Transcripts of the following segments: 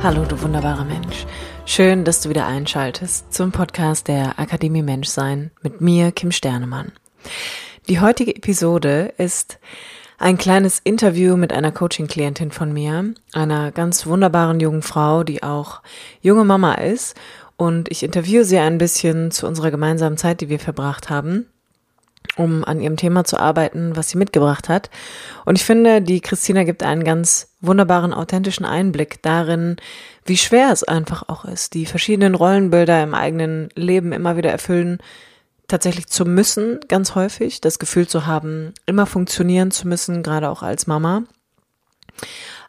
Hallo, du wunderbarer Mensch. Schön, dass du wieder einschaltest zum Podcast der Akademie Menschsein mit mir, Kim Sternemann. Die heutige Episode ist ein kleines Interview mit einer Coaching-Klientin von mir, einer ganz wunderbaren jungen Frau, die auch junge Mama ist. Und ich interviewe sie ein bisschen zu unserer gemeinsamen Zeit, die wir verbracht haben um an ihrem Thema zu arbeiten, was sie mitgebracht hat. Und ich finde, die Christina gibt einen ganz wunderbaren, authentischen Einblick darin, wie schwer es einfach auch ist, die verschiedenen Rollenbilder im eigenen Leben immer wieder erfüllen, tatsächlich zu müssen, ganz häufig, das Gefühl zu haben, immer funktionieren zu müssen, gerade auch als Mama.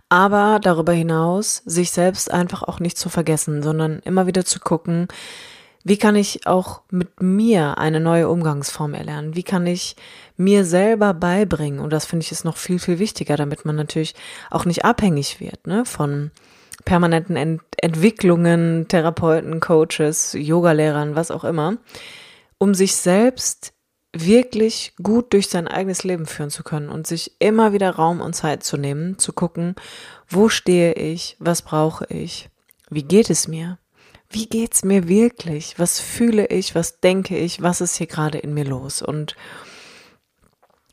Aber darüber hinaus, sich selbst einfach auch nicht zu vergessen, sondern immer wieder zu gucken, wie kann ich auch mit mir eine neue Umgangsform erlernen? Wie kann ich mir selber beibringen? Und das finde ich ist noch viel, viel wichtiger, damit man natürlich auch nicht abhängig wird ne, von permanenten Ent Entwicklungen, Therapeuten, Coaches, Yogalehrern, was auch immer, um sich selbst wirklich gut durch sein eigenes Leben führen zu können und sich immer wieder Raum und Zeit zu nehmen, zu gucken, wo stehe ich, was brauche ich, wie geht es mir, wie geht's mir wirklich? Was fühle ich? Was denke ich? Was ist hier gerade in mir los? Und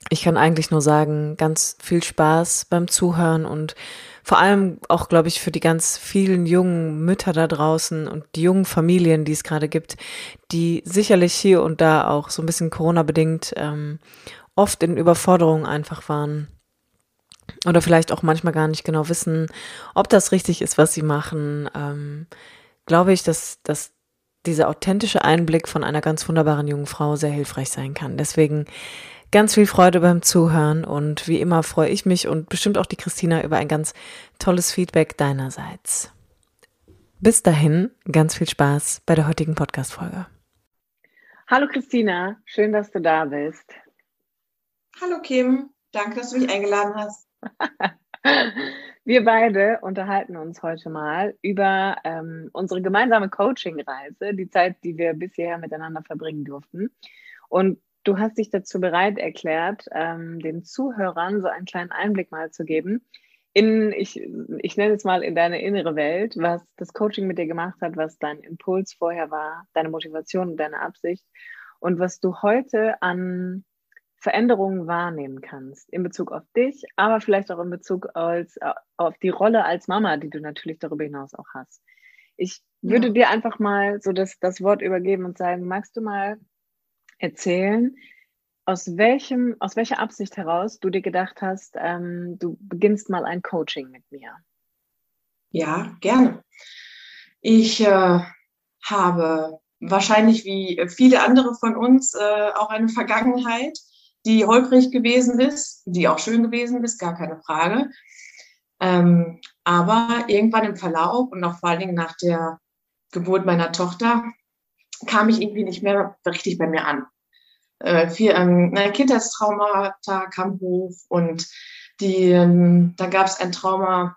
ich kann eigentlich nur sagen, ganz viel Spaß beim Zuhören und vor allem auch, glaube ich, für die ganz vielen jungen Mütter da draußen und die jungen Familien, die es gerade gibt, die sicherlich hier und da auch so ein bisschen Corona-bedingt ähm, oft in Überforderung einfach waren oder vielleicht auch manchmal gar nicht genau wissen, ob das richtig ist, was sie machen. Ähm, glaube ich, dass, dass dieser authentische Einblick von einer ganz wunderbaren jungen Frau sehr hilfreich sein kann. Deswegen ganz viel Freude beim Zuhören und wie immer freue ich mich und bestimmt auch die Christina über ein ganz tolles Feedback deinerseits. Bis dahin, ganz viel Spaß bei der heutigen Podcast-Folge. Hallo Christina, schön, dass du da bist. Hallo Kim, danke, dass du mich eingeladen hast. Wir beide unterhalten uns heute mal über ähm, unsere gemeinsame Coaching-Reise, die Zeit, die wir bisher miteinander verbringen durften. Und du hast dich dazu bereit erklärt, ähm, den Zuhörern so einen kleinen Einblick mal zu geben in, ich, ich nenne es mal in deine innere Welt, was das Coaching mit dir gemacht hat, was dein Impuls vorher war, deine Motivation und deine Absicht und was du heute an Veränderungen wahrnehmen kannst in Bezug auf dich, aber vielleicht auch in Bezug als, auf die Rolle als Mama, die du natürlich darüber hinaus auch hast. Ich würde ja. dir einfach mal so das, das Wort übergeben und sagen, magst du mal erzählen, aus welchem, aus welcher Absicht heraus du dir gedacht hast, ähm, du beginnst mal ein Coaching mit mir? Ja, gerne. Ich äh, habe wahrscheinlich wie viele andere von uns äh, auch eine Vergangenheit die holprig gewesen ist, die auch schön gewesen ist, gar keine Frage. Ähm, aber irgendwann im Verlauf und auch vor allen Dingen nach der Geburt meiner Tochter kam ich irgendwie nicht mehr richtig bei mir an. Äh, viel, ähm, ein Kindheitstraumata kam hoch und die, ähm, dann gab es ein Trauma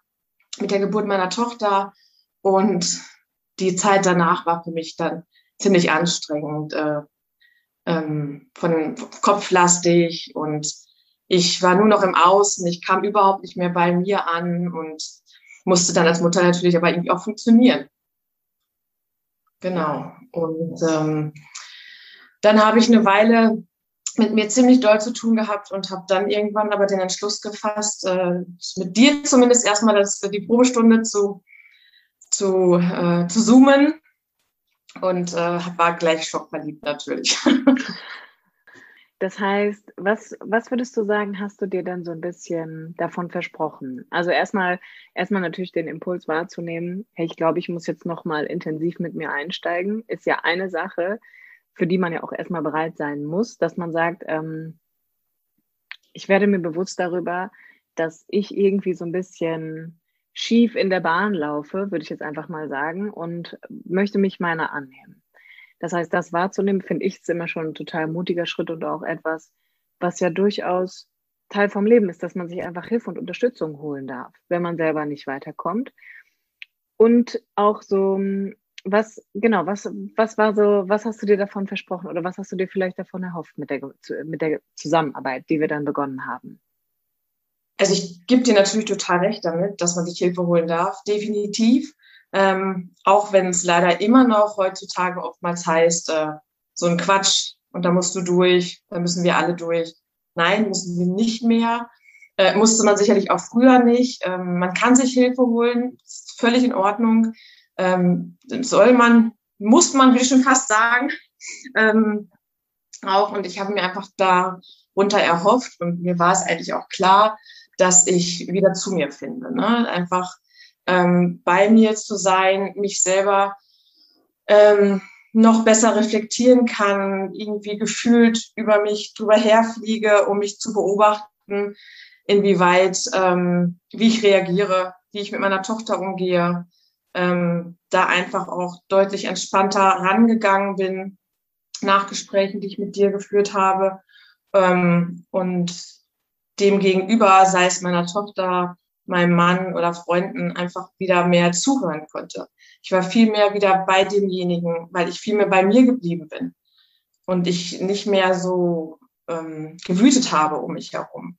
mit der Geburt meiner Tochter und die Zeit danach war für mich dann ziemlich anstrengend. Äh, ähm, von kopflastig und ich war nur noch im Außen, ich kam überhaupt nicht mehr bei mir an und musste dann als Mutter natürlich aber irgendwie auch funktionieren. Genau. Und ähm, dann habe ich eine Weile mit mir ziemlich doll zu tun gehabt und habe dann irgendwann aber den Entschluss gefasst, äh, mit dir zumindest erstmal das, die Probestunde zu, zu, äh, zu zoomen und äh, war gleich schockverliebt natürlich. Das heißt, was, was würdest du sagen, hast du dir dann so ein bisschen davon versprochen? Also erstmal, erstmal natürlich den Impuls wahrzunehmen, hey, ich glaube, ich muss jetzt nochmal intensiv mit mir einsteigen, ist ja eine Sache, für die man ja auch erstmal bereit sein muss, dass man sagt, ähm, ich werde mir bewusst darüber, dass ich irgendwie so ein bisschen schief in der Bahn laufe, würde ich jetzt einfach mal sagen, und möchte mich meiner annehmen. Das heißt, das wahrzunehmen, finde ich immer schon ein total mutiger Schritt und auch etwas, was ja durchaus Teil vom Leben ist, dass man sich einfach Hilfe und Unterstützung holen darf, wenn man selber nicht weiterkommt. Und auch so, was, genau, was, was war so, was hast du dir davon versprochen oder was hast du dir vielleicht davon erhofft mit der, mit der Zusammenarbeit, die wir dann begonnen haben? Also ich gebe dir natürlich total recht damit, dass man sich Hilfe holen darf, definitiv. Ähm, auch wenn es leider immer noch heutzutage oftmals heißt, äh, so ein Quatsch und da musst du durch, da müssen wir alle durch. Nein, müssen wir nicht mehr. Äh, musste man sicherlich auch früher nicht. Ähm, man kann sich Hilfe holen, ist völlig in Ordnung. Ähm, soll man, muss man, wie schon fast sagen. Ähm, auch und ich habe mir einfach darunter erhofft und mir war es eigentlich auch klar, dass ich wieder zu mir finde. Ne? Einfach ähm, bei mir zu sein, mich selber ähm, noch besser reflektieren kann, irgendwie gefühlt über mich drüber herfliege, um mich zu beobachten, inwieweit, ähm, wie ich reagiere, wie ich mit meiner Tochter umgehe, ähm, da einfach auch deutlich entspannter rangegangen bin nach Gesprächen, die ich mit dir geführt habe. Ähm, und dem gegenüber, sei es meiner Tochter, meinem Mann oder Freunden, einfach wieder mehr zuhören konnte. Ich war viel mehr wieder bei demjenigen, weil ich viel mehr bei mir geblieben bin und ich nicht mehr so ähm, gewütet habe um mich herum.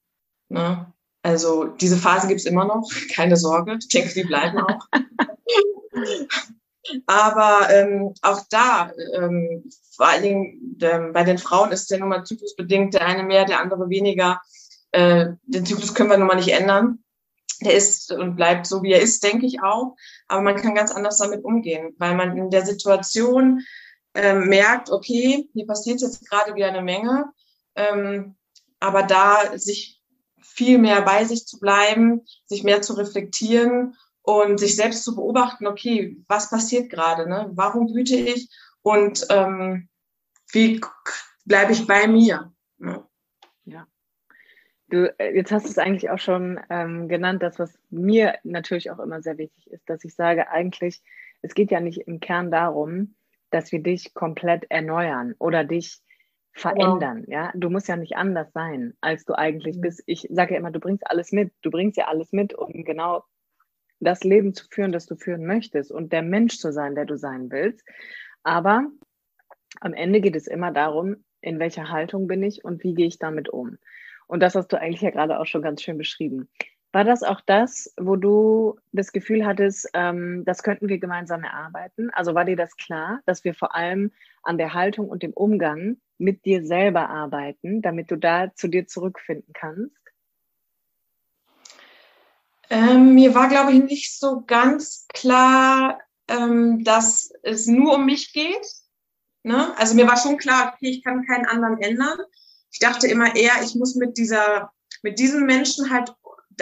Ne? Also diese Phase gibt es immer noch, keine Sorge, ich denke, die bleiben auch. Aber ähm, auch da, ähm, vor allen Dingen ähm, bei den Frauen ist der nun mal zyklusbedingt, der eine mehr, der andere weniger. Äh, den Zyklus können wir nun mal nicht ändern. Der ist und bleibt so, wie er ist, denke ich auch. Aber man kann ganz anders damit umgehen, weil man in der Situation äh, merkt, okay, hier passiert jetzt gerade wieder eine Menge. Ähm, aber da sich viel mehr bei sich zu bleiben, sich mehr zu reflektieren und sich selbst zu beobachten, okay, was passiert gerade, ne? warum wüte ich und ähm, wie bleibe ich bei mir. Du, äh, jetzt hast du es eigentlich auch schon ähm, genannt, das, was mir natürlich auch immer sehr wichtig ist, dass ich sage, eigentlich, es geht ja nicht im Kern darum, dass wir dich komplett erneuern oder dich verändern. Genau. Ja, du musst ja nicht anders sein, als du eigentlich mhm. bist. Ich sage ja immer, du bringst alles mit. Du bringst ja alles mit, um genau das Leben zu führen, das du führen möchtest und der Mensch zu sein, der du sein willst. Aber am Ende geht es immer darum, in welcher Haltung bin ich und wie gehe ich damit um. Und das hast du eigentlich ja gerade auch schon ganz schön beschrieben. War das auch das, wo du das Gefühl hattest, ähm, das könnten wir gemeinsam erarbeiten? Also war dir das klar, dass wir vor allem an der Haltung und dem Umgang mit dir selber arbeiten, damit du da zu dir zurückfinden kannst? Ähm, mir war, glaube ich, nicht so ganz klar, ähm, dass es nur um mich geht. Ne? Also mir war schon klar, okay, ich kann keinen anderen ändern. Ich dachte immer eher, ich muss mit dieser, mit diesem Menschen halt,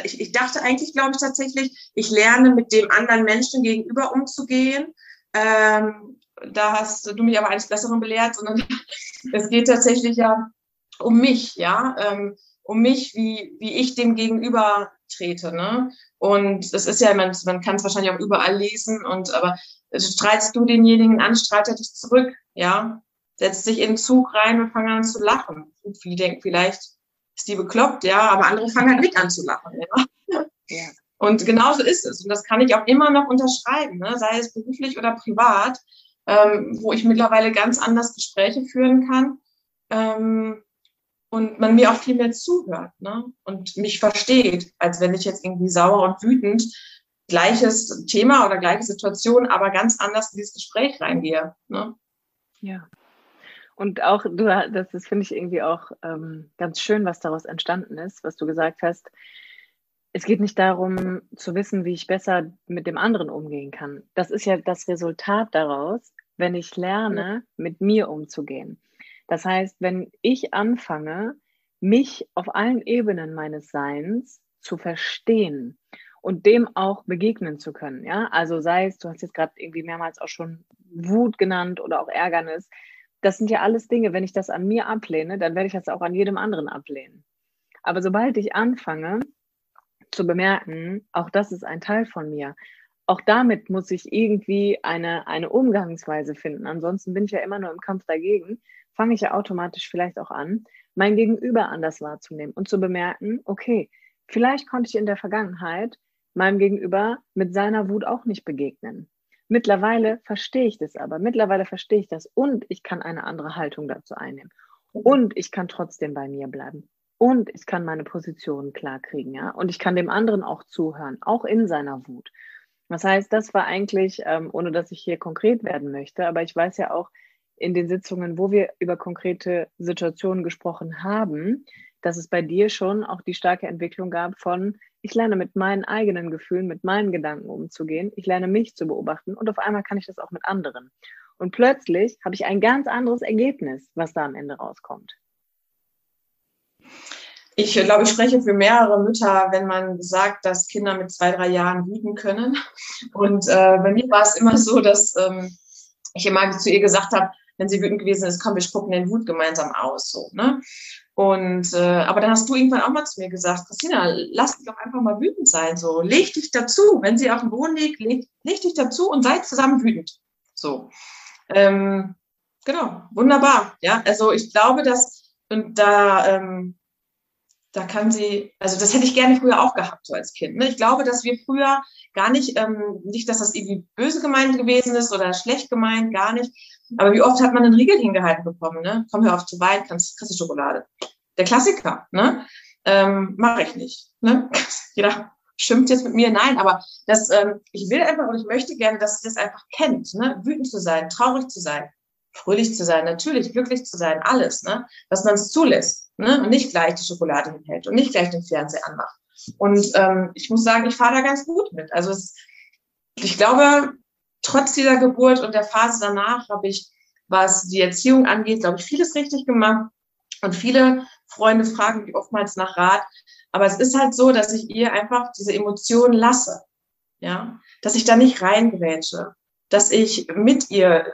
ich, ich dachte eigentlich, glaube ich tatsächlich, ich lerne mit dem anderen Menschen gegenüber umzugehen. Ähm, da hast du mich aber eines Besseren belehrt, sondern es geht tatsächlich ja um mich, ja, ähm, um mich, wie, wie ich dem gegenüber trete. Ne? Und das ist ja, man, man kann es wahrscheinlich auch überall lesen, und aber streitst du denjenigen an, streit er dich zurück, ja, setzt sich in den Zug rein und fangen an zu lachen. Und viele denken, vielleicht ist die bekloppt, ja, aber andere fangen halt mit an zu lachen, ja. ja. Und genauso ist es. Und das kann ich auch immer noch unterschreiben, ne? sei es beruflich oder privat, ähm, wo ich mittlerweile ganz anders Gespräche führen kann. Ähm, und man mir auch viel mehr zuhört ne? und mich versteht, als wenn ich jetzt irgendwie sauer und wütend gleiches Thema oder gleiche Situation, aber ganz anders in dieses Gespräch reingehe. Ne? Ja. Und auch, du, das, das finde ich irgendwie auch ähm, ganz schön, was daraus entstanden ist, was du gesagt hast. Es geht nicht darum zu wissen, wie ich besser mit dem anderen umgehen kann. Das ist ja das Resultat daraus, wenn ich lerne, mit mir umzugehen. Das heißt, wenn ich anfange, mich auf allen Ebenen meines Seins zu verstehen und dem auch begegnen zu können, ja, also sei es, du hast jetzt gerade irgendwie mehrmals auch schon Wut genannt oder auch Ärgernis, das sind ja alles Dinge, wenn ich das an mir ablehne, dann werde ich das auch an jedem anderen ablehnen. Aber sobald ich anfange, zu bemerken, auch das ist ein Teil von mir. Auch damit muss ich irgendwie eine, eine Umgangsweise finden. Ansonsten bin ich ja immer nur im Kampf dagegen. Fange ich ja automatisch vielleicht auch an, mein Gegenüber anders wahrzunehmen und zu bemerken, okay, vielleicht konnte ich in der Vergangenheit meinem Gegenüber mit seiner Wut auch nicht begegnen. Mittlerweile verstehe ich das aber. Mittlerweile verstehe ich das und ich kann eine andere Haltung dazu einnehmen. Und ich kann trotzdem bei mir bleiben. Und ich kann meine Position klar kriegen, ja. Und ich kann dem anderen auch zuhören, auch in seiner Wut. Das heißt, das war eigentlich, ähm, ohne dass ich hier konkret werden möchte, aber ich weiß ja auch in den Sitzungen, wo wir über konkrete Situationen gesprochen haben, dass es bei dir schon auch die starke Entwicklung gab von, ich lerne mit meinen eigenen Gefühlen, mit meinen Gedanken umzugehen, ich lerne mich zu beobachten und auf einmal kann ich das auch mit anderen. Und plötzlich habe ich ein ganz anderes Ergebnis, was da am Ende rauskommt. Ich glaube, ich spreche für mehrere Mütter, wenn man sagt, dass Kinder mit zwei, drei Jahren wüten können. Und äh, bei mir war es immer so, dass ähm, ich immer zu ihr gesagt habe, wenn sie wütend gewesen ist, komm, wir spucken den Wut gemeinsam aus. So, ne? Und äh, aber dann hast du irgendwann auch mal zu mir gesagt, Christina, lass dich doch einfach mal wütend sein. So, leg dich dazu. Wenn sie auf dem Boden liegt, leg, leg dich dazu und seid zusammen wütend. So. Ähm, genau, wunderbar. Ja, also ich glaube, dass und da ähm, da kann sie, also das hätte ich gerne früher auch gehabt, so als Kind. Ne? Ich glaube, dass wir früher gar nicht, ähm, nicht, dass das irgendwie böse gemeint gewesen ist oder schlecht gemeint, gar nicht. Aber wie oft hat man einen Riegel hingehalten bekommen, ne? Komm hör auf zu weinen, kannst, kriegst du Schokolade. Der Klassiker, ne? Ähm, Mache ich nicht. Ne? Jeder schimpft jetzt mit mir, nein, aber das, ähm, ich will einfach und ich möchte gerne, dass sie das einfach kennt, ne? wütend zu sein, traurig zu sein, fröhlich zu sein, natürlich glücklich zu sein, alles, ne? dass man es zulässt ne? und nicht gleich die Schokolade hinhält und nicht gleich den Fernseher anmacht. Und ähm, ich muss sagen, ich fahre da ganz gut mit. Also es, ich glaube, trotz dieser Geburt und der Phase danach habe ich, was die Erziehung angeht, glaube ich, vieles richtig gemacht. Und viele Freunde fragen mich oftmals nach Rat. Aber es ist halt so, dass ich ihr einfach diese Emotionen lasse. Ja, dass ich da nicht reingrätsche, dass ich mit ihr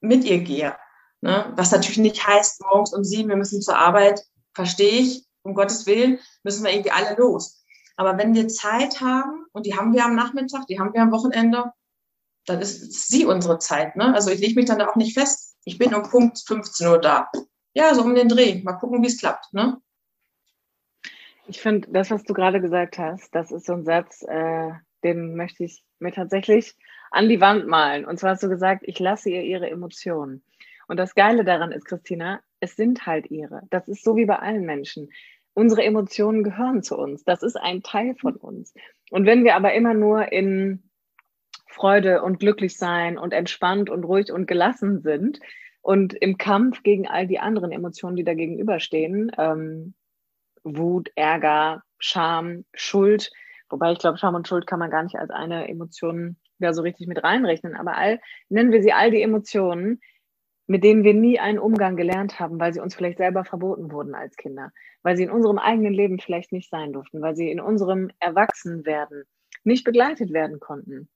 mit ihr gehe. Ne? Was natürlich nicht heißt, morgens um sieben, wir müssen zur Arbeit, verstehe ich, um Gottes Willen, müssen wir irgendwie alle los. Aber wenn wir Zeit haben, und die haben wir am Nachmittag, die haben wir am Wochenende, dann ist sie unsere Zeit. Ne? Also ich lege mich dann da auch nicht fest. Ich bin um Punkt 15 Uhr da. Ja, so um den Dreh. Mal gucken, wie es klappt. Ne? Ich finde, das, was du gerade gesagt hast, das ist so ein Satz, äh, den möchte ich mir tatsächlich an die Wand malen. Und zwar hast du gesagt, ich lasse ihr ihre Emotionen. Und das Geile daran ist, Christina, es sind halt ihre. Das ist so wie bei allen Menschen. Unsere Emotionen gehören zu uns. Das ist ein Teil von uns. Und wenn wir aber immer nur in Freude und glücklich sein und entspannt und ruhig und gelassen sind und im Kampf gegen all die anderen Emotionen, die da gegenüberstehen, ähm, Wut, Ärger, Scham, Schuld, wobei ich glaube, Scham und Schuld kann man gar nicht als eine Emotion ja so richtig mit reinrechnen, aber all, nennen wir sie all die Emotionen, mit denen wir nie einen Umgang gelernt haben, weil sie uns vielleicht selber verboten wurden als Kinder, weil sie in unserem eigenen Leben vielleicht nicht sein durften, weil sie in unserem Erwachsenwerden nicht begleitet werden konnten.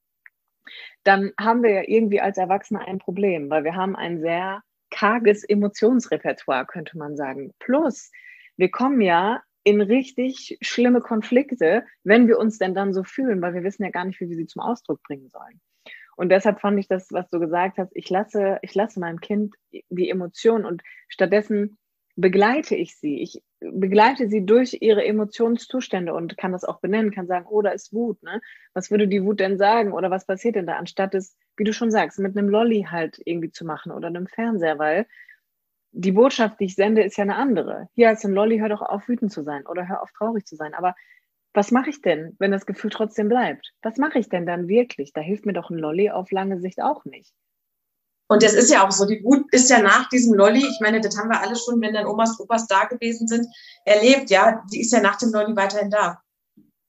Dann haben wir ja irgendwie als Erwachsene ein Problem, weil wir haben ein sehr karges Emotionsrepertoire, könnte man sagen. Plus, wir kommen ja in richtig schlimme Konflikte, wenn wir uns denn dann so fühlen, weil wir wissen ja gar nicht, wie wir sie zum Ausdruck bringen sollen. Und deshalb fand ich das, was du gesagt hast, ich lasse, ich lasse meinem Kind die Emotionen und stattdessen begleite ich sie. Ich begleite sie durch ihre Emotionszustände und kann das auch benennen, kann sagen, oh, da ist Wut, ne? Was würde die Wut denn sagen? Oder was passiert denn da? Anstatt es, wie du schon sagst, mit einem Lolly halt irgendwie zu machen oder einem Fernseher, weil die Botschaft, die ich sende, ist ja eine andere. Hier als ein Lolli, hör doch auf, wütend zu sein oder hör auf, traurig zu sein. Aber was mache ich denn, wenn das Gefühl trotzdem bleibt? Was mache ich denn dann wirklich? Da hilft mir doch ein Lolli auf lange Sicht auch nicht. Und das ist ja auch so, die Wut ist ja nach diesem Lolli, ich meine, das haben wir alle schon, wenn dann Omas, Opas da gewesen sind, erlebt, ja, die ist ja nach dem Lolli weiterhin da.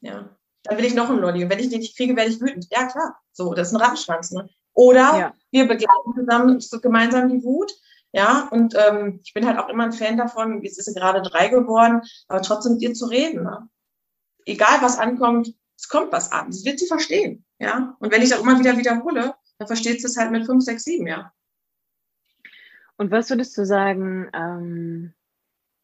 Ja, dann will ich noch einen Lolli. Und wenn ich den nicht kriege, werde ich wütend. Ja, klar, so, das ist ein Rattenschwanz. Ne? Oder ja. wir begleiten zusammen, so gemeinsam die Wut ja, und ähm, ich bin halt auch immer ein Fan davon, jetzt ist sie gerade drei geworden, aber trotzdem mit ihr zu reden. Ne? Egal was ankommt, es kommt was an. Das wird sie verstehen. Ja. Und wenn ich das immer wieder wiederhole, dann versteht sie es halt mit fünf, sechs, sieben, ja. Und was würdest du sagen, ähm,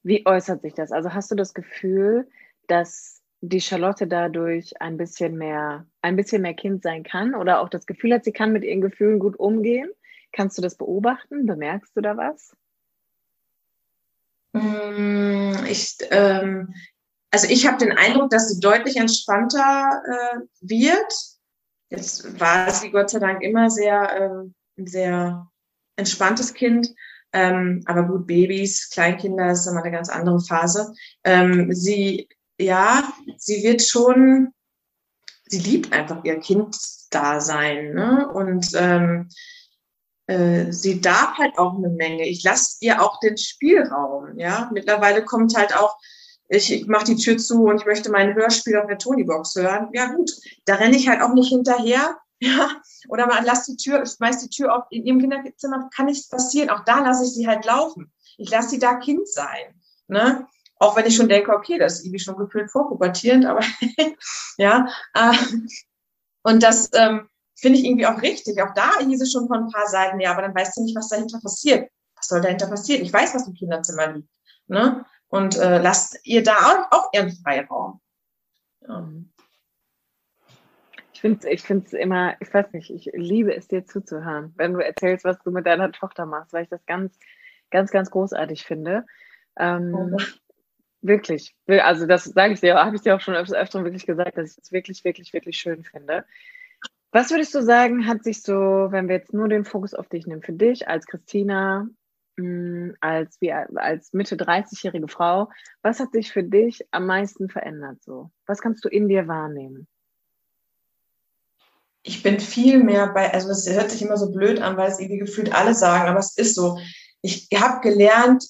wie äußert sich das? Also hast du das Gefühl, dass die Charlotte dadurch ein bisschen mehr, ein bisschen mehr Kind sein kann oder auch das Gefühl hat, sie kann mit ihren Gefühlen gut umgehen? Kannst du das beobachten? Bemerkst du da was? Mm, ich, ähm, also ich habe den Eindruck, dass sie deutlich entspannter äh, wird. Jetzt war sie Gott sei Dank immer sehr, äh, ein sehr entspanntes Kind. Ähm, aber gut, Babys, Kleinkinder ist immer eine ganz andere Phase. Ähm, sie, ja, sie wird schon, sie liebt einfach ihr Kind-Dasein. Ne? Und ähm, äh, sie darf halt auch eine Menge. Ich lasse ihr auch den Spielraum. Ja, mittlerweile kommt halt auch, ich mache die Tür zu und ich möchte mein Hörspiel auf der Tonybox hören. Ja gut, da renne ich halt auch nicht hinterher. Ja, oder man lass die Tür, schmeiß die Tür auf. In ihrem Kinderzimmer kann nichts passieren. Auch da lasse ich sie halt laufen. Ich lasse sie da Kind sein. Ne? Auch wenn ich schon denke, okay, das ist irgendwie schon gefühlt vorpubertierend, aber ja. Äh, und das, ähm, finde ich irgendwie auch richtig. Auch da hieß es schon von ein paar Seiten, ja, aber dann weißt du nicht, was dahinter passiert. Was soll dahinter passieren? Ich weiß, was im Kinderzimmer liegt. Ne? Und äh, lasst ihr da auch, ihren Freiraum. Ja. Ich finde es ich find's immer, ich weiß nicht, ich liebe es dir zuzuhören, wenn du erzählst, was du mit deiner Tochter machst, weil ich das ganz, ganz, ganz großartig finde. Ähm, okay. Wirklich. Also das sage ich dir, habe ich dir auch schon öfter, öfter wirklich gesagt, dass ich es wirklich, wirklich, wirklich schön finde. Was würdest du sagen, hat sich so, wenn wir jetzt nur den Fokus auf dich nehmen, für dich als Christina, als, wie, als Mitte 30-jährige Frau, was hat sich für dich am meisten verändert so? Was kannst du in dir wahrnehmen? Ich bin viel mehr bei, also das hört sich immer so blöd an, weil es irgendwie gefühlt alle sagen, aber es ist so. Ich habe gelernt,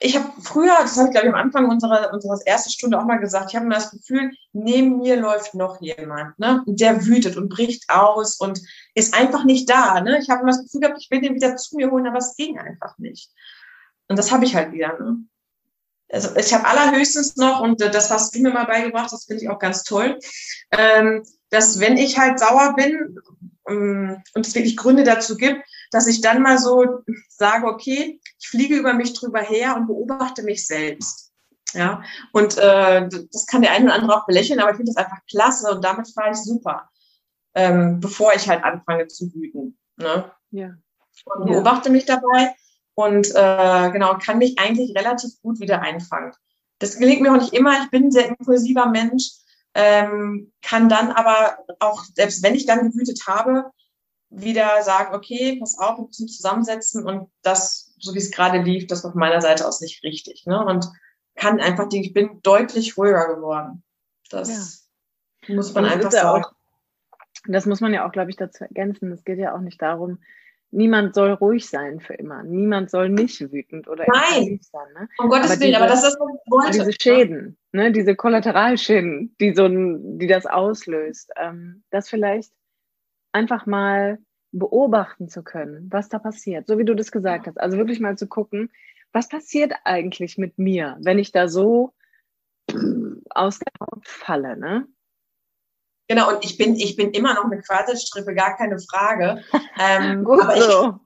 ich habe früher, das habe ich glaube ich am Anfang unserer, unserer ersten Stunde auch mal gesagt, ich habe immer das Gefühl, neben mir läuft noch jemand, ne? der wütet und bricht aus und ist einfach nicht da. Ne? Ich habe immer das Gefühl gehabt, ich will den wieder zu mir holen, aber es ging einfach nicht. Und das habe ich halt wieder. Ne? Also ich habe allerhöchstens noch, und das hast du mir mal beigebracht, das finde ich auch ganz toll, ähm, dass wenn ich halt sauer bin ähm, und es wirklich Gründe dazu gibt, dass ich dann mal so sage, okay, ich fliege über mich drüber her und beobachte mich selbst. Ja, und äh, das kann der eine oder andere auch belächeln, aber ich finde das einfach klasse und damit fahre ich super, ähm, bevor ich halt anfange zu wüten. Ne? Ja. Und beobachte ja. mich dabei und äh, genau, kann mich eigentlich relativ gut wieder einfangen. Das gelingt mir auch nicht immer. Ich bin ein sehr impulsiver Mensch, ähm, kann dann aber auch, selbst wenn ich dann gewütet habe, wieder sagen, okay, pass auf, wir müssen zusammensetzen und das, so wie es gerade lief, das war von meiner Seite aus nicht richtig. Ne? Und kann einfach, die, ich bin deutlich ruhiger geworden. Das ja. muss man einfach sagen. Auch, das muss man ja auch, glaube ich, dazu ergänzen. Es geht ja auch nicht darum, niemand soll ruhig sein für immer. Niemand soll nicht wütend oder Nein. sein. Ne? Um Gottes aber Willen, diese, aber das ist, was ich wollte. Diese Schäden, ne? diese Kollateralschäden, die, so, die das auslöst, ähm, das vielleicht einfach mal beobachten zu können, was da passiert, so wie du das gesagt hast. Also wirklich mal zu gucken, was passiert eigentlich mit mir, wenn ich da so aus der Haut falle, ne? Genau, und ich bin, ich bin immer noch eine Quasselstrippe, gar keine Frage. Ähm, Gut aber so.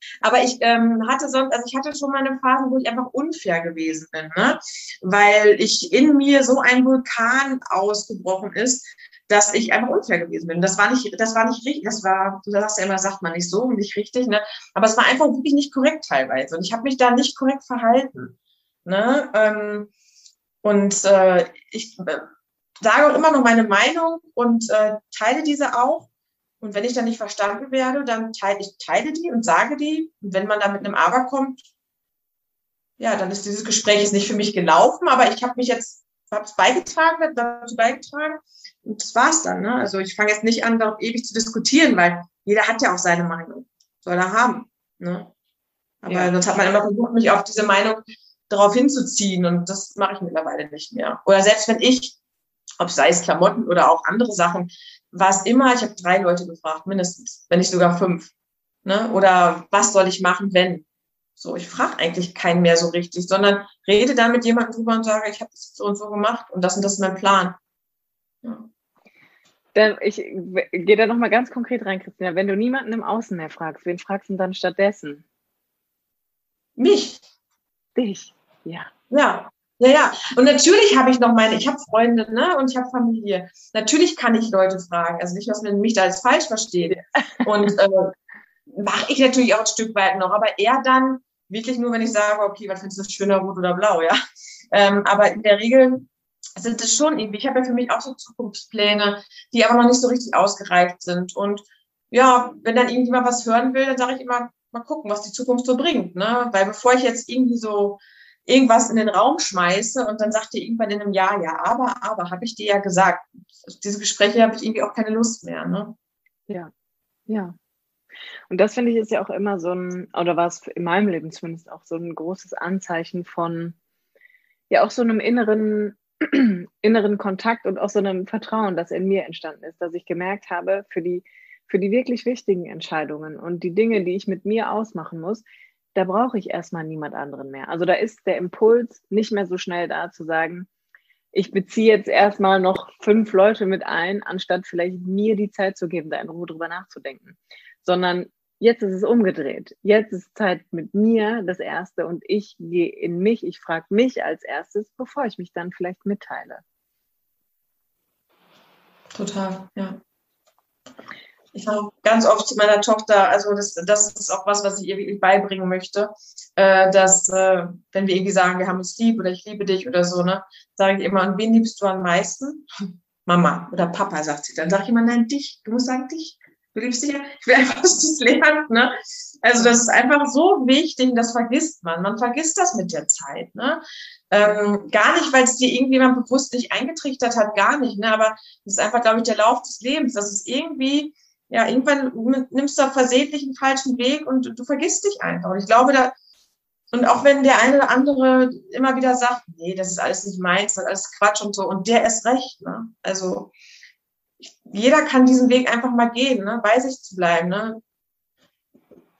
Ich, aber ich ähm, hatte sonst, also ich hatte schon mal eine Phase, wo ich einfach unfair gewesen bin, ne? weil ich in mir so ein Vulkan ausgebrochen ist, dass ich einfach unfair gewesen bin. Das war nicht, das war nicht richtig, das war, du sagst ja immer, sagt man nicht so, nicht richtig, ne? Aber es war einfach wirklich nicht korrekt teilweise. Und ich habe mich da nicht korrekt verhalten. Ne? Ähm, und äh, ich äh, sage auch immer noch meine Meinung und äh, teile diese auch. Und wenn ich dann nicht verstanden werde, dann teile ich teile die und sage die. Und wenn man da mit einem Aber kommt, ja, dann ist dieses Gespräch nicht für mich gelaufen, aber ich habe mich jetzt, habe es beigetragen, dazu beigetragen, und das war's dann. Ne? Also ich fange jetzt nicht an, darauf ewig zu diskutieren, weil jeder hat ja auch seine Meinung. Soll er haben. Ne? Aber ja. sonst hat man immer versucht, mich auf diese Meinung darauf hinzuziehen und das mache ich mittlerweile nicht mehr. Oder selbst wenn ich, ob sei es Klamotten oder auch andere Sachen, war es immer, ich habe drei Leute gefragt, mindestens, wenn nicht sogar fünf. Ne? Oder was soll ich machen, wenn? So, ich frage eigentlich keinen mehr so richtig, sondern rede da mit jemandem drüber und sage, ich habe das so und so gemacht und das und das ist mein Plan. Ja. Dann, ich gehe da nochmal ganz konkret rein, Christina. Wenn du niemanden im Außen mehr fragst, wen fragst du dann stattdessen? Mich. Dich, ja. Ja. Ja, ja. Und natürlich habe ich noch meine, ich habe Freunde, ne? Und ich habe Familie. Natürlich kann ich Leute fragen. Also nicht, dass man mich da als falsch versteht. Und äh, mache ich natürlich auch ein Stück weit noch, aber eher dann wirklich nur, wenn ich sage, okay, was findest du schöner, rot oder blau, ja. Ähm, aber in der Regel sind es schon irgendwie, ich habe ja für mich auch so Zukunftspläne, die aber noch nicht so richtig ausgereift sind. Und ja, wenn dann irgendjemand was hören will, dann sage ich immer, mal gucken, was die Zukunft so bringt. Ne? Weil bevor ich jetzt irgendwie so irgendwas in den Raum schmeiße und dann sagt ihr irgendwann in einem Jahr, ja, aber, aber, habe ich dir ja gesagt. Diese Gespräche habe ich irgendwie auch keine Lust mehr. Ne? Ja, ja. Und das finde ich ist ja auch immer so ein, oder war es in meinem Leben zumindest auch so ein großes Anzeichen von, ja, auch so einem inneren, inneren Kontakt und auch so einem Vertrauen, das in mir entstanden ist, dass ich gemerkt habe, für die, für die wirklich wichtigen Entscheidungen und die Dinge, die ich mit mir ausmachen muss, da brauche ich erstmal niemand anderen mehr. Also da ist der Impuls nicht mehr so schnell da zu sagen, ich beziehe jetzt erstmal noch fünf Leute mit ein, anstatt vielleicht mir die Zeit zu geben, da in Ruhe drüber nachzudenken. Sondern jetzt ist es umgedreht. Jetzt ist Zeit mit mir das Erste und ich gehe in mich, ich frage mich als erstes, bevor ich mich dann vielleicht mitteile. Total, ja. Ich sage ganz oft zu meiner Tochter, also das, das ist auch was, was ich ihr wirklich beibringen möchte, äh, dass äh, wenn wir irgendwie sagen, wir haben uns lieb oder ich liebe dich oder so, ne, sage ich immer, und wen liebst du am meisten? Mama oder Papa, sagt sie. Dann sage ich immer, nein, dich. Du musst sagen, dich. Ja. Ich will einfach, dass du es lernst. Ne? Also das ist einfach so wichtig, das vergisst man. Man vergisst das mit der Zeit. Ne? Ähm, gar nicht, weil es dir irgendjemand bewusst nicht eingetrichtert hat, gar nicht. Ne? Aber das ist einfach, glaube ich, der Lauf des Lebens. Das ist irgendwie ja, irgendwann nimmst du versehentlich einen falschen Weg und du vergisst dich einfach. Und ich glaube, da, und auch wenn der eine oder andere immer wieder sagt, nee, das ist alles nicht meins, das ist alles Quatsch und so, und der ist recht, ne? Also, jeder kann diesen Weg einfach mal gehen, ne? bei sich zu bleiben, ne?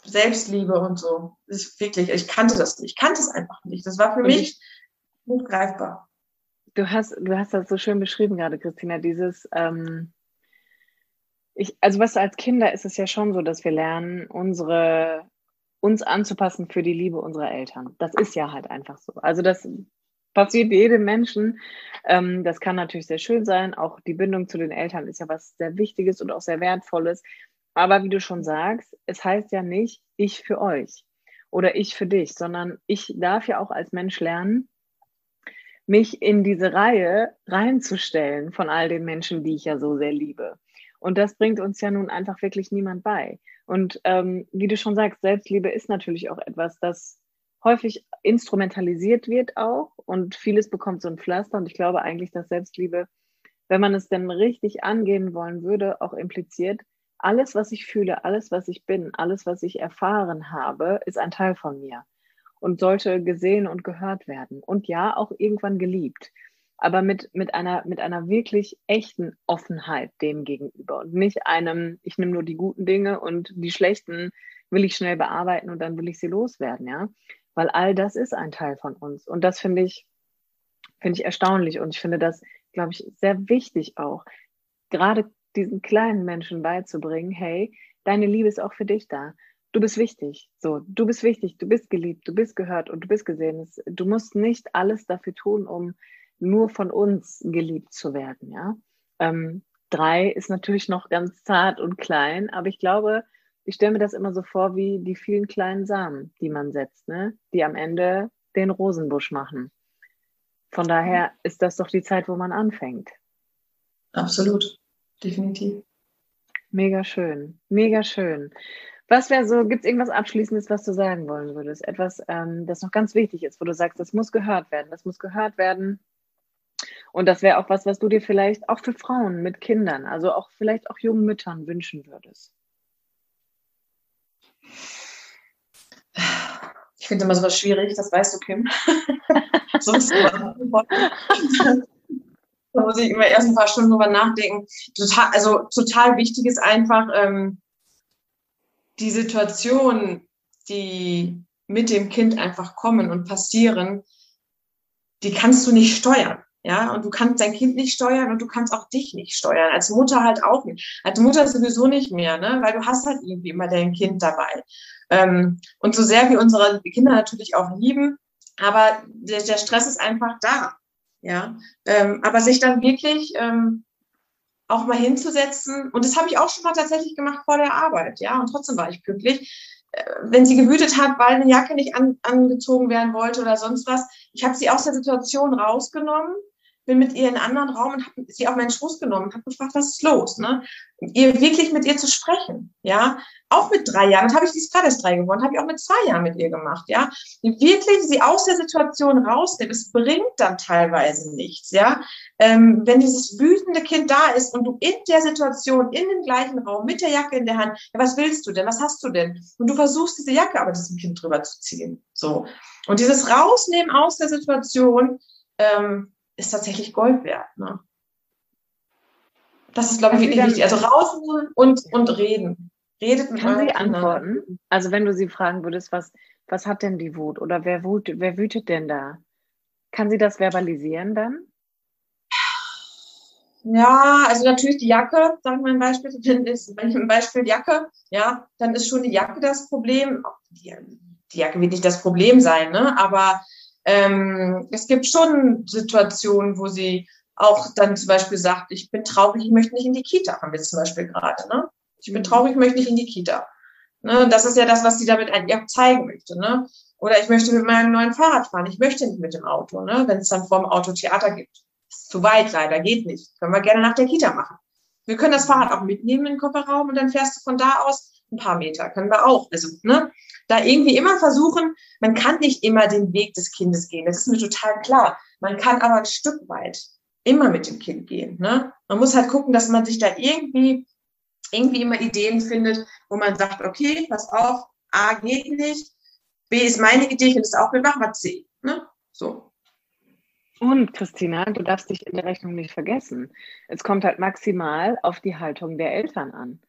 Selbstliebe und so. Ist wirklich, ich kannte das nicht. Ich kannte es einfach nicht. Das war für und mich nicht greifbar. Du hast, du hast das so schön beschrieben gerade, Christina, dieses, ähm, ich, also was als Kinder ist es ja schon so, dass wir lernen, unsere, uns anzupassen für die Liebe unserer Eltern. Das ist ja halt einfach so. Also das passiert jedem Menschen. Ähm, das kann natürlich sehr schön sein. Auch die Bindung zu den Eltern ist ja was sehr Wichtiges und auch sehr Wertvolles. Aber wie du schon sagst, es heißt ja nicht ich für euch oder ich für dich, sondern ich darf ja auch als Mensch lernen, mich in diese Reihe reinzustellen von all den Menschen, die ich ja so sehr liebe. Und das bringt uns ja nun einfach wirklich niemand bei. Und ähm, wie du schon sagst, Selbstliebe ist natürlich auch etwas, das häufig instrumentalisiert wird auch und vieles bekommt so ein Pflaster. Und ich glaube eigentlich, dass Selbstliebe, wenn man es denn richtig angehen wollen würde, auch impliziert, alles, was ich fühle, alles, was ich bin, alles, was ich erfahren habe, ist ein Teil von mir und sollte gesehen und gehört werden. Und ja, auch irgendwann geliebt aber mit, mit, einer, mit einer wirklich echten Offenheit dem gegenüber und nicht einem, ich nehme nur die guten Dinge und die schlechten will ich schnell bearbeiten und dann will ich sie loswerden, ja. Weil all das ist ein Teil von uns. Und das finde ich, finde ich erstaunlich und ich finde das, glaube ich, sehr wichtig auch, gerade diesen kleinen Menschen beizubringen, hey, deine Liebe ist auch für dich da. Du bist wichtig. So, du bist wichtig, du bist geliebt, du bist gehört und du bist gesehen. Du musst nicht alles dafür tun, um nur von uns geliebt zu werden. Ja? Ähm, drei ist natürlich noch ganz zart und klein, aber ich glaube, ich stelle mir das immer so vor wie die vielen kleinen Samen, die man setzt, ne? die am Ende den Rosenbusch machen. Von daher ist das doch die Zeit, wo man anfängt. Absolut, definitiv. Mega schön, mega schön. Was wäre so, gibt es irgendwas Abschließendes, was du sagen wollen würdest? Etwas, ähm, das noch ganz wichtig ist, wo du sagst, das muss gehört werden, das muss gehört werden, und das wäre auch was, was du dir vielleicht auch für Frauen mit Kindern, also auch vielleicht auch jungen Müttern wünschen würdest. Ich finde immer sowas schwierig, das weißt du, Kim. Sonst da muss ich immer erst ein paar Stunden drüber nachdenken. Total, also total wichtig ist einfach ähm, die Situation, die mit dem Kind einfach kommen und passieren, die kannst du nicht steuern. Ja, und du kannst dein Kind nicht steuern und du kannst auch dich nicht steuern. Als Mutter halt auch nicht. Als Mutter sowieso nicht mehr, ne? weil du hast halt irgendwie immer dein Kind dabei. Ähm, und so sehr wir unsere Kinder natürlich auch lieben, Aber der, der Stress ist einfach da. Ja, ähm, aber sich dann wirklich ähm, auch mal hinzusetzen, und das habe ich auch schon mal tatsächlich gemacht vor der Arbeit, ja, und trotzdem war ich glücklich, äh, wenn sie gewütet hat, weil eine Jacke nicht an, angezogen werden wollte oder sonst was. Ich habe sie aus der Situation rausgenommen bin mit ihr in einen anderen Raum und habe sie auf meinen Schoß genommen und habe gefragt, was ist los? Ne? Ihr wirklich mit ihr zu sprechen, ja, auch mit drei Jahren, das habe ich dieses erst drei geworden, habe ich auch mit zwei Jahren mit ihr gemacht, ja, wirklich sie aus der Situation rausnehmen, es bringt dann teilweise nichts, ja, ähm, wenn dieses wütende Kind da ist und du in der Situation, in dem gleichen Raum, mit der Jacke in der Hand, ja, was willst du denn, was hast du denn? Und du versuchst diese Jacke aber diesem Kind drüber zu ziehen, so. Und dieses Rausnehmen aus der Situation, ähm, ist tatsächlich Gold wert. Ne? Das ist, glaube ich, wirklich wichtig. Also rausholen und, und reden. Redet mit Kann sie antworten? Also wenn du sie fragen würdest, was, was hat denn die Wut oder wer, wut, wer wütet denn da? Kann sie das verbalisieren dann? Ja, also natürlich die Jacke, sagen wir ein Beispiel, wenn ist ein Beispiel Jacke, ja, dann ist schon die Jacke das Problem. Die, die Jacke wird nicht das Problem sein, ne? Aber ähm, es gibt schon Situationen, wo sie auch dann zum Beispiel sagt, ich bin traurig, ich möchte nicht in die Kita, haben wir zum Beispiel gerade. Ne? Ich bin mhm. traurig, ich möchte nicht in die Kita. Ne? Das ist ja das, was sie damit eigentlich auch zeigen möchte. Ne? Oder ich möchte mit meinem neuen Fahrrad fahren, ich möchte nicht mit dem Auto, ne? wenn es dann vorm Auto Theater gibt. Ist zu weit leider, geht nicht. Können wir gerne nach der Kita machen. Wir können das Fahrrad auch mitnehmen in den Kofferraum und dann fährst du von da aus ein paar Meter. Können wir auch. Also, ne? da irgendwie immer versuchen, man kann nicht immer den Weg des Kindes gehen. Das ist mir total klar. Man kann aber ein Stück weit immer mit dem Kind gehen. Ne? Man muss halt gucken, dass man sich da irgendwie, irgendwie immer Ideen findet, wo man sagt, okay, pass auf, A geht nicht, B ist meine Idee, ich finde es auch gut, machen wir C. Ne? So. Und Christina, du darfst dich in der Rechnung nicht vergessen. Es kommt halt maximal auf die Haltung der Eltern an.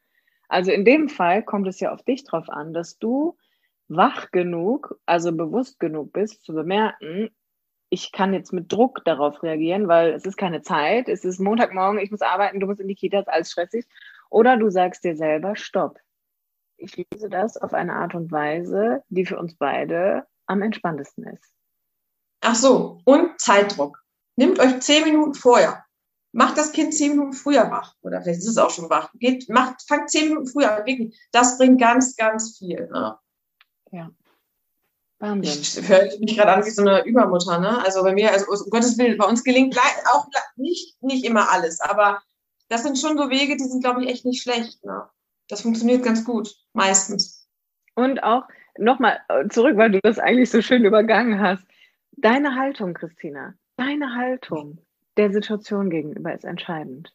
Also in dem Fall kommt es ja auf dich drauf an, dass du wach genug, also bewusst genug bist, zu bemerken, ich kann jetzt mit Druck darauf reagieren, weil es ist keine Zeit, es ist Montagmorgen, ich muss arbeiten, du musst in die Kita, ist alles stressig. Oder du sagst dir selber, stopp. Ich lese das auf eine Art und Weise, die für uns beide am entspanntesten ist. Ach so, und Zeitdruck. Nehmt euch zehn Minuten vorher. Macht das Kind zehn Minuten früher wach. Oder vielleicht ist es auch schon wach. Geht, macht, fangt zehn Minuten früher an. Wirklich. Das bringt ganz, ganz viel. Ne? Ja. Wahnsinn. Ich höre mich gerade an wie so eine Übermutter, ne? Also bei mir, also um Gottes Willen, bei uns gelingt auch nicht, nicht immer alles, aber das sind schon so Wege, die sind, glaube ich, echt nicht schlecht. Ne? Das funktioniert ganz gut, meistens. Und auch nochmal äh, zurück, weil du das eigentlich so schön übergangen hast. Deine Haltung, Christina, deine Haltung der Situation gegenüber ist entscheidend.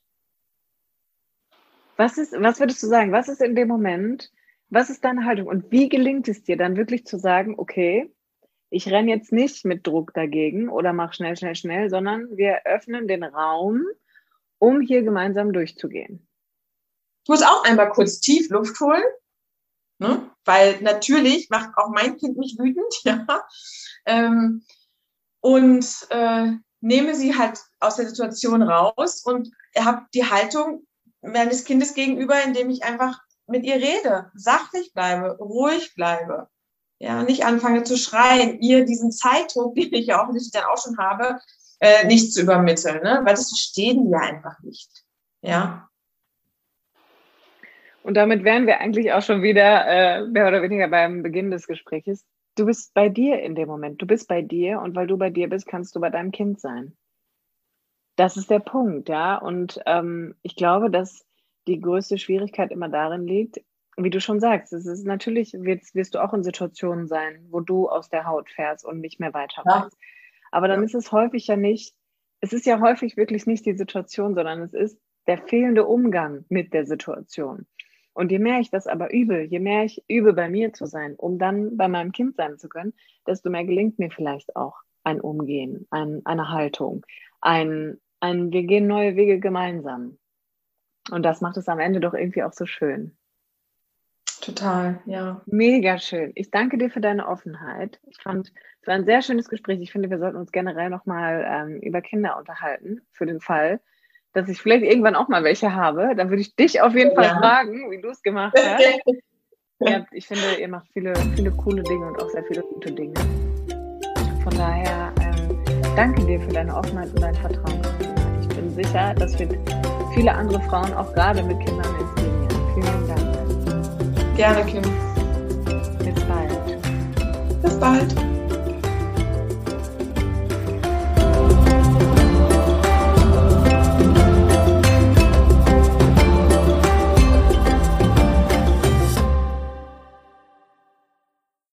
Was, ist, was würdest du sagen? Was ist in dem Moment was ist deine Haltung? Und wie gelingt es dir dann wirklich zu sagen, okay, ich renne jetzt nicht mit Druck dagegen oder mach schnell, schnell, schnell, sondern wir öffnen den Raum, um hier gemeinsam durchzugehen. Ich muss auch einmal kurz tief Luft holen, ne? weil natürlich macht auch mein Kind mich wütend, ja. Ähm, und äh, nehme sie halt aus der Situation raus und habe die Haltung meines Kindes gegenüber, indem ich einfach mit ihr rede, sachlich bleibe, ruhig bleibe. Ja, nicht anfange zu schreien, ihr diesen Zeitdruck, den ich ja offensichtlich dann auch schon habe, äh, nicht zu übermitteln, ne? weil das verstehen ja einfach nicht. Ja. Und damit wären wir eigentlich auch schon wieder äh, mehr oder weniger beim Beginn des Gesprächs. Du bist bei dir in dem Moment. Du bist bei dir und weil du bei dir bist, kannst du bei deinem Kind sein. Das ist der Punkt, ja. Und ähm, ich glaube, dass die größte Schwierigkeit immer darin liegt, wie du schon sagst, es ist natürlich, wirst, wirst du auch in Situationen sein, wo du aus der Haut fährst und nicht mehr weiter ja. weißt. Aber dann ja. ist es häufig ja nicht, es ist ja häufig wirklich nicht die Situation, sondern es ist der fehlende Umgang mit der Situation. Und je mehr ich das aber übe, je mehr ich übe, bei mir zu sein, um dann bei meinem Kind sein zu können, desto mehr gelingt mir vielleicht auch ein Umgehen, ein, eine Haltung, ein, ein, wir gehen neue Wege gemeinsam. Und das macht es am Ende doch irgendwie auch so schön. Total, ja. Mega schön. Ich danke dir für deine Offenheit. Ich fand, es war ein sehr schönes Gespräch. Ich finde, wir sollten uns generell nochmal ähm, über Kinder unterhalten, für den Fall, dass ich vielleicht irgendwann auch mal welche habe. Dann würde ich dich auf jeden Fall ja. fragen, wie du es gemacht hast. ja, ich finde, ihr macht viele, viele coole Dinge und auch sehr viele gute Dinge. Von daher ähm, danke dir für deine Offenheit und dein Vertrauen. Ich bin sicher, das wird viele andere Frauen auch gerade mit Kindern inspirieren. Vielen Dank. Gerne, Kim. Bis bald. Bis bald.